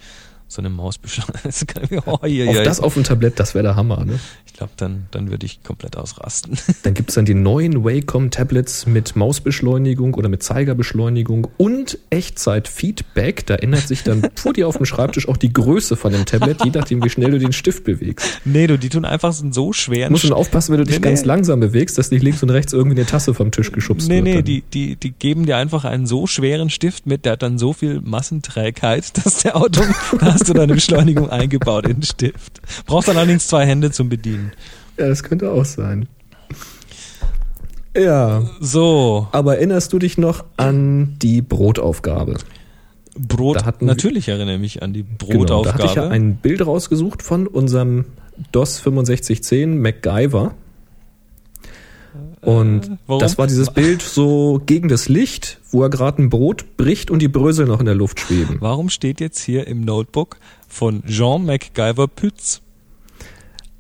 So eine Mausbeschleunigung. Das kann ich- oh, je, Auf je. das auf dem Tablett, das wäre der Hammer. Ne? Ich glaube, dann, dann würde ich komplett ausrasten. Dann gibt's dann die neuen Wacom-Tablets mit Mausbeschleunigung oder mit Zeigerbeschleunigung und Echtzeit-Feedback. Da ändert sich dann vor dir auf dem Schreibtisch auch die Größe von dem Tablet, je nachdem, wie schnell du den Stift bewegst. nee, du, die tun einfach so schwer. Du musst schon aufpassen, wenn du dich Nee, ganz nee. langsam bewegst, dass nicht links und rechts irgendwie eine Tasse vom Tisch geschubst Nee, wird. nee, dann. die, die, die geben dir einfach einen so schweren Stift mit, der hat dann so viel Massenträgheit, dass der Auto, hast du deine Beschleunigung eingebaut in den Stift. Brauchst dann allerdings zwei Hände zum Bedienen. Ja, das könnte auch sein. Ja, So, aber erinnerst du dich noch an die Brotaufgabe? Brot, hatten wir- natürlich erinnere ich mich an die Genau, da hatte ich ja Brotaufgabe. ein Bild rausgesucht von unserem DOS 6510 MacGyver. Und warum? das war dieses Bild so gegen das Licht, wo er gerade ein Brot bricht und die Brösel noch in der Luft schweben. Warum steht jetzt hier im Notebook von Jean MacGyver Pütz?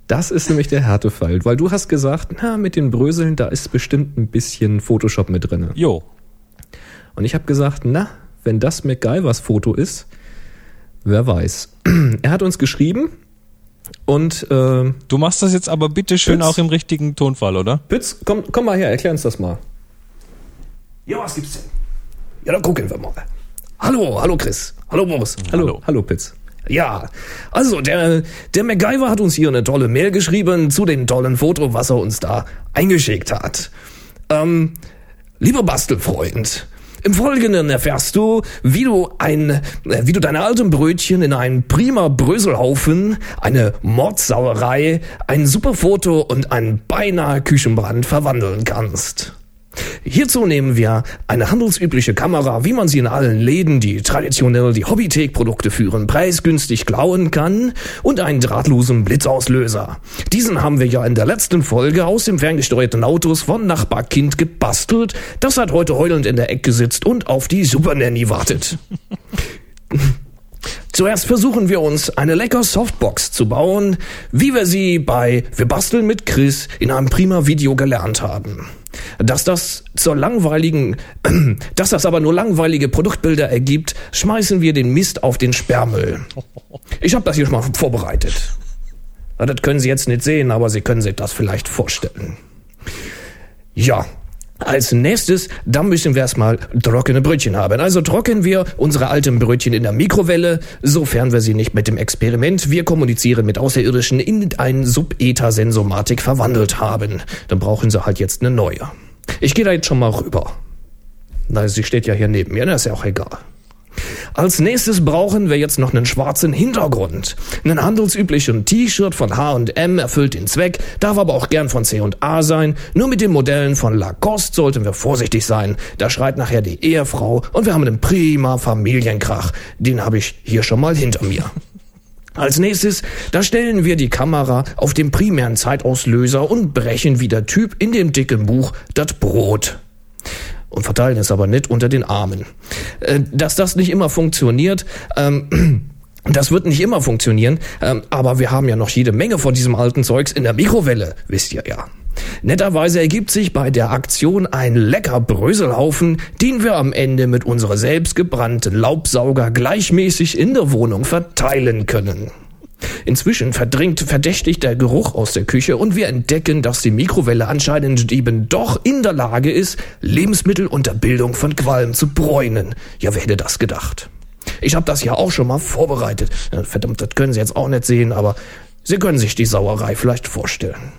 Das ist nämlich der Härtefall, weil du hast gesagt, na, mit den Bröseln, da ist bestimmt ein bisschen Photoshop mit drinne. Jo, Und ich habe gesagt, na, wenn das MacGyvers Foto ist, wer weiß. Er hat uns geschrieben und äh, du machst das jetzt aber bitte schön Pütz. auch im richtigen Tonfall, oder? Pütz, komm, komm mal her, erklär uns das mal. Ja, was gibt's denn? Ja, dann gucken wir mal. Hallo, hallo Chris. Hallo Boris. Hallo, Hallo. hallo Pitz. Ja, also der, der MacGyver hat uns hier eine tolle Mail geschrieben zu dem tollen Foto, was er uns da eingeschickt hat. Ähm, lieber Bastelfreund, im Folgenden erfährst du, wie du ein, äh, wie du deine alten Brötchen in einen prima Bröselhaufen, eine Mordsauerei, ein super Foto und einen beinahe Küchenbrand verwandeln kannst. Hierzu nehmen wir eine handelsübliche Kamera, wie man sie in allen Läden, die traditionell die Hobbytech-Produkte führen, preisgünstig klauen kann, und einen drahtlosen Blitzauslöser. Diesen haben wir ja in der letzten Folge aus dem ferngesteuerten Autos von Nachbarkind gebastelt, das hat heute heulend in der Ecke sitzt und auf die Super Nanny wartet. Zuerst versuchen wir uns eine lecker Softbox zu bauen, wie wir sie bei Wir basteln mit Chris in einem prima Video gelernt haben. Dass das zur langweiligen, dass das aber nur langweilige Produktbilder ergibt, schmeißen wir den Mist auf den Sperrmüll. Ich habe das hier schon mal vorbereitet. Das können Sie jetzt nicht sehen, aber Sie können sich das vielleicht vorstellen. Ja, als nächstes, da müssen wir erstmal trockene Brötchen haben. Also trocknen wir unsere alten Brötchen in der Mikrowelle, sofern wir sie nicht mit dem Experiment Wir kommunizieren mit Außerirdischen in ein Sub-Eta-Sensomatik verwandelt haben. Dann brauchen sie halt jetzt eine neue. Ich gehe da jetzt schon mal rüber. Na, sie steht ja hier neben mir, na, ist ja auch egal. Als nächstes brauchen wir jetzt noch einen schwarzen Hintergrund. Einen handelsüblichen T-Shirt von H&M erfüllt den Zweck, darf aber auch gern von C&A sein. Nur mit den Modellen von Lacoste sollten wir vorsichtig sein. Da schreit nachher die Ehefrau und wir haben einen prima Familienkrach. Den habe ich hier schon mal hinter mir. Als nächstes, da stellen wir die Kamera auf den primären Zeitauslöser und brechen wie der Typ in dem dicken Buch das Brot. Und verteilen es aber nicht unter den Armen. Äh, dass das nicht immer funktioniert, ähm, das wird nicht immer funktionieren, ähm, aber wir haben ja noch jede Menge von diesem alten Zeugs in der Mikrowelle, wisst ihr ja. Netterweise ergibt sich bei der Aktion ein lecker Bröselhaufen, den wir am Ende mit unserer selbstgebrannten Laubsauger gleichmäßig in der Wohnung verteilen können. Inzwischen verdringt verdächtig der Geruch aus der Küche und wir entdecken, dass die Mikrowelle anscheinend eben doch in der Lage ist, Lebensmittel unter Bildung von Qualm zu bräunen. Ja, wer hätte das gedacht? Ich habe das ja auch schon mal vorbereitet. Verdammt, das können Sie jetzt auch nicht sehen, aber Sie können sich die Sauerei vielleicht vorstellen.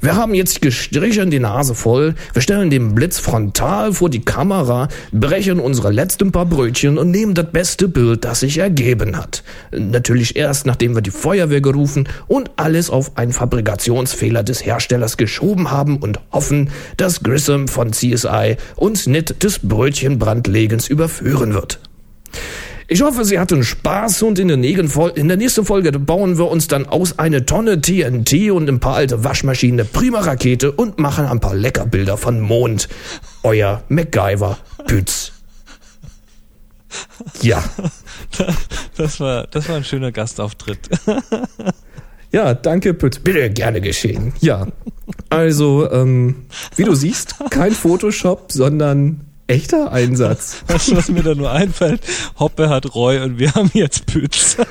Wir haben jetzt gestrichen die Nase voll, wir stellen den Blitz frontal vor die Kamera, brechen unsere letzten paar Brötchen und nehmen das beste Bild, das sich ergeben hat. Natürlich erst, nachdem wir die Feuerwehr gerufen und alles auf einen Fabrikationsfehler des Herstellers geschoben haben und hoffen, dass Grissom von CSI uns nicht des Brötchenbrandlegens überführen wird. Ich hoffe, Sie hatten Spaß und in der, in der nächsten Folge bauen wir uns dann aus eine Tonne TNT und ein paar alte Waschmaschinen eine prima Rakete und machen ein paar Leckerbilder von Mond. Euer MacGyver Pütz. Ja. Das war, das war ein schöner Gastauftritt. Ja, danke, Pütz. Bitte gerne geschehen. Ja. Also, ähm, wie du siehst, kein Photoshop, sondern Echter Einsatz. Weißt du, was mir da nur einfällt? Hoppe hat Roy und wir haben jetzt Pütz.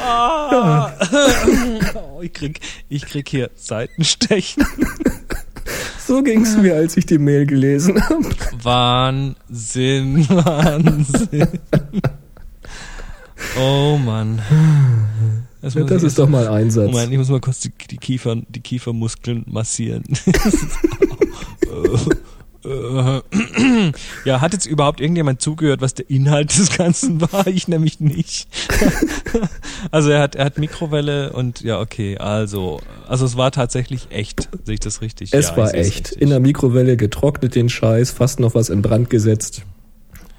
ah. oh, ich, krieg, ich krieg hier Seitenstechen. So ging's mir, als ich die Mail gelesen habe. Wahnsinn, Wahnsinn. Oh Mann. Das, ja, das ist doch mal Einsatz. Moment, ich muss mal kurz die, die, Kiefer, die Kiefermuskeln massieren. ja, hat jetzt überhaupt irgendjemand zugehört, was der Inhalt des Ganzen war? Ich nämlich nicht. also er hat, er hat Mikrowelle und ja, okay, also, also es war tatsächlich echt, sehe ich das richtig? Es ja, war echt. In der Mikrowelle getrocknet den Scheiß, fast noch was in Brand gesetzt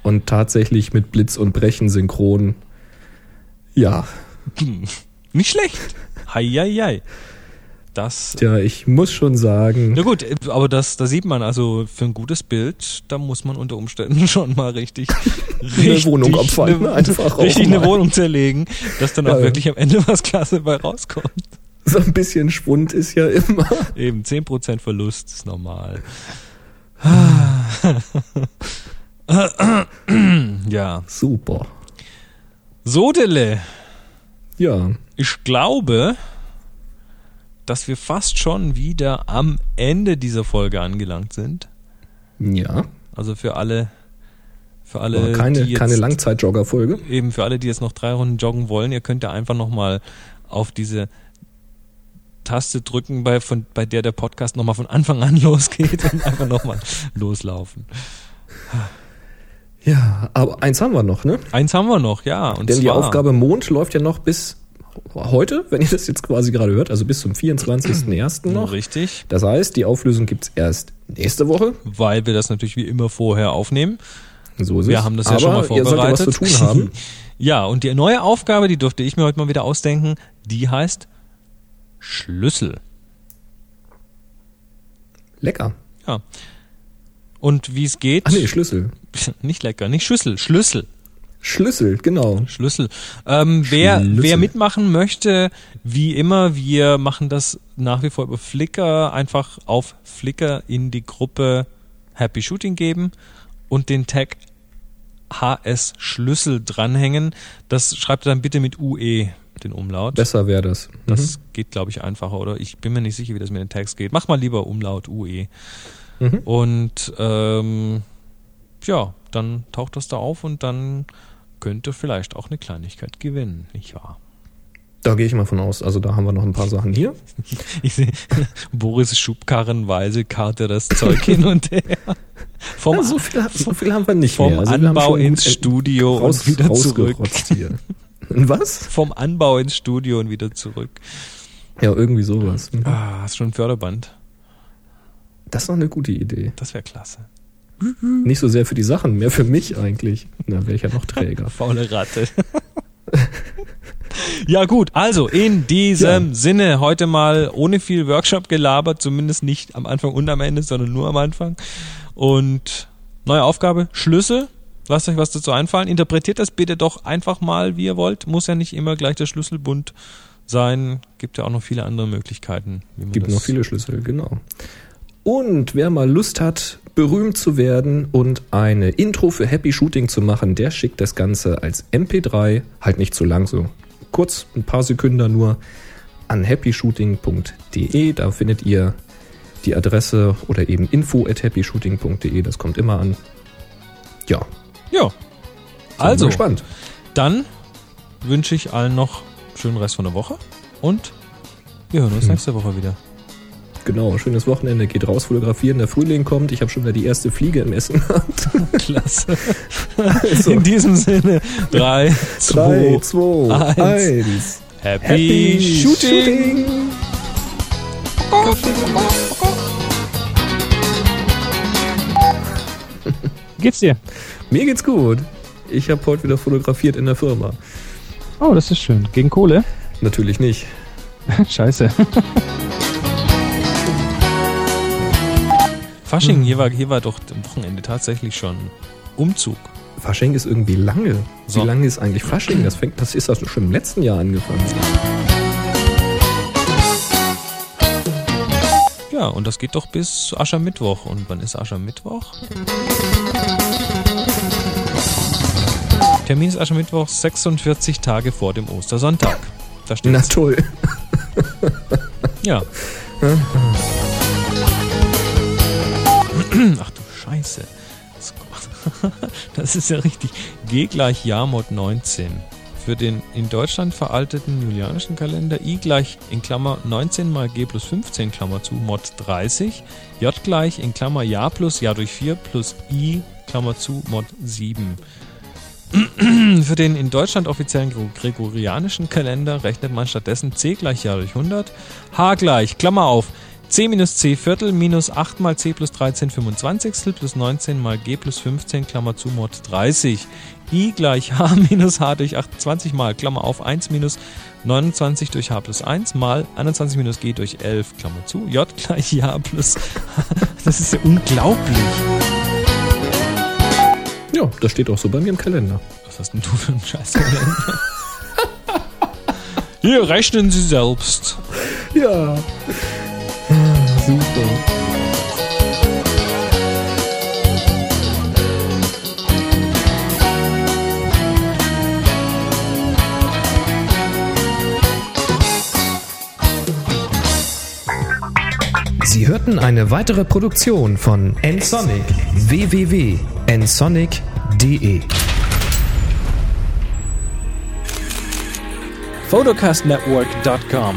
und tatsächlich mit Blitz und Brechen synchron. Ja. Nicht schlecht. Heieiei. Das. Ja, ich muss schon sagen. Na gut, aber das, da sieht man also für ein gutes Bild, da muss man unter Umständen schon mal richtig, richtig eine Wohnung opfern, eine, einfach richtig eine Wohnung zerlegen, dass dann auch ja, wirklich am Ende was Klasse bei rauskommt. So ein bisschen Schwund ist ja immer. Eben, 10% Verlust ist normal. ja. Super. Sodele. Ja. Ich glaube, dass wir fast schon wieder am Ende dieser Folge angelangt sind. Ja. Also für alle, für alle, Aber keine, die keine Langzeitjogger-Folge. Eben für alle, die jetzt noch drei Runden joggen wollen, ihr könnt ja einfach nochmal auf diese Taste drücken, bei, von, bei der der Podcast nochmal von Anfang an losgeht und einfach nochmal loslaufen. Ja, aber eins haben wir noch, ne? Eins haben wir noch, ja. Und Denn die Aufgabe Mond läuft ja noch bis heute, wenn ihr das jetzt quasi gerade hört, also bis zum 24.01. noch. Richtig. Das heißt, die Auflösung gibt's erst nächste Woche. Weil wir das natürlich wie immer vorher aufnehmen. So ist wir es. haben das ja schon mal vorbereitet. Ihr was zu tun haben. ja, und die neue Aufgabe, die durfte ich mir heute mal wieder ausdenken, die heißt Schlüssel. Lecker. Ja. Und wie es geht. Ach nee, Schlüssel. Nicht lecker, nicht Schüssel, Schlüssel. Schlüssel, genau. Schlüssel. Ähm, wer, Schlüssel. wer mitmachen möchte, wie immer, wir machen das nach wie vor über Flickr. Einfach auf Flickr in die Gruppe Happy Shooting geben und den Tag HS Schlüssel dranhängen. Das schreibt dann bitte mit UE den Umlaut. Besser wäre das. Mhm. Das geht, glaube ich, einfacher, oder? Ich bin mir nicht sicher, wie das mit den Tags geht. Mach mal lieber Umlaut UE. Mhm. Und ähm, ja, dann taucht das da auf und dann könnte vielleicht auch eine Kleinigkeit gewinnen, nicht wahr? Da gehe ich mal von aus. Also da haben wir noch ein paar Sachen hier. Ich sehe, Boris schubkarrenweise karte das Zeug hin und her. Vom, ja, so, viel, so viel haben wir nicht vom mehr. Also Anbau ins Studio raus, und wieder zurück. Hier. Was? Vom Anbau ins Studio und wieder zurück. Ja, irgendwie sowas. Ah, hast schon ein Förderband. Das ist doch eine gute Idee. Das wäre klasse. Nicht so sehr für die Sachen, mehr für mich eigentlich. Na, wäre ich ja noch träger. Faule Ratte. ja gut, also in diesem Ja. Sinne heute mal ohne viel Workshop gelabert, zumindest nicht am Anfang und am Ende, sondern nur am Anfang. Und neue Aufgabe, Schlüssel. Lasst euch was dazu einfallen. Interpretiert das bitte doch einfach mal, wie ihr wollt. Muss ja nicht immer gleich der Schlüsselbund sein. Gibt ja auch noch viele andere Möglichkeiten. Gibt noch viele Schlüssel, genau. Und wer mal Lust hat, berühmt zu werden und eine Intro für Happy Shooting zu machen, der schickt das Ganze als MP3, halt nicht zu lang, so kurz, ein paar Sekunden nur, an happyshooting.de. Da findet ihr die Adresse oder eben info at happyshooting.de, das kommt immer an. Ja, Ja. Also, gespannt. dann wünsche ich allen noch einen schönen Rest von der Woche und wir hören uns Hm. nächste Woche wieder. Genau, schönes Wochenende, geht raus, fotografieren, der Frühling kommt, ich habe schon wieder die erste Fliege im Essen. Klasse. So. In diesem Sinne, drei, zwei, 3, 2, eins. 1. happy, Happy shooting. Shooting! Geht's dir? Mir geht's gut. Ich habe heute wieder fotografiert in der Firma. Oh, das ist schön. Gegen Kohle? Natürlich nicht. Scheiße. Fasching, hier war, hier war doch am Wochenende tatsächlich schon Umzug. Fasching ist irgendwie lange. So. Wie lange ist eigentlich Fasching? Das fängt, das ist das schon im letzten Jahr angefangen. Ja, und das geht doch bis Aschermittwoch. Und wann ist Aschermittwoch? Termin ist Aschermittwoch 46 Tage vor dem Ostersonntag. Da Na steht's. toll. Ja. Ach du Scheiße. Das- ist ja richtig. G gleich Jahrmod 19. Für den in Deutschland veralteten julianischen Kalender I gleich in Klammer 19 mal G plus 15 Klammer zu Mod 30. J gleich in Klammer Jahr plus Jahr durch 4 plus I Klammer zu Mod 7. Für den in Deutschland offiziellen Gre- gregorianischen Kalender rechnet man stattdessen C gleich Jahr durch 100, H gleich, Klammer auf, C minus C Viertel minus 8 mal C plus 13 25 plus 19 mal G plus 15 Klammer zu Mod 30, I gleich H minus H durch 28 mal, Klammer auf, 1 minus 29 durch H plus 1 mal 21 minus G durch 11, Klammer zu, J gleich J plus Das ist ja unglaublich. Ja, das steht auch so bei mir im Kalender. Was hast denn du für einen Scheißkalender? Hier, rechnen Sie selbst. Ja. Super. Sie hörten eine weitere Produktion von nsonic. Www.nsonic.de photocastnetwork.com,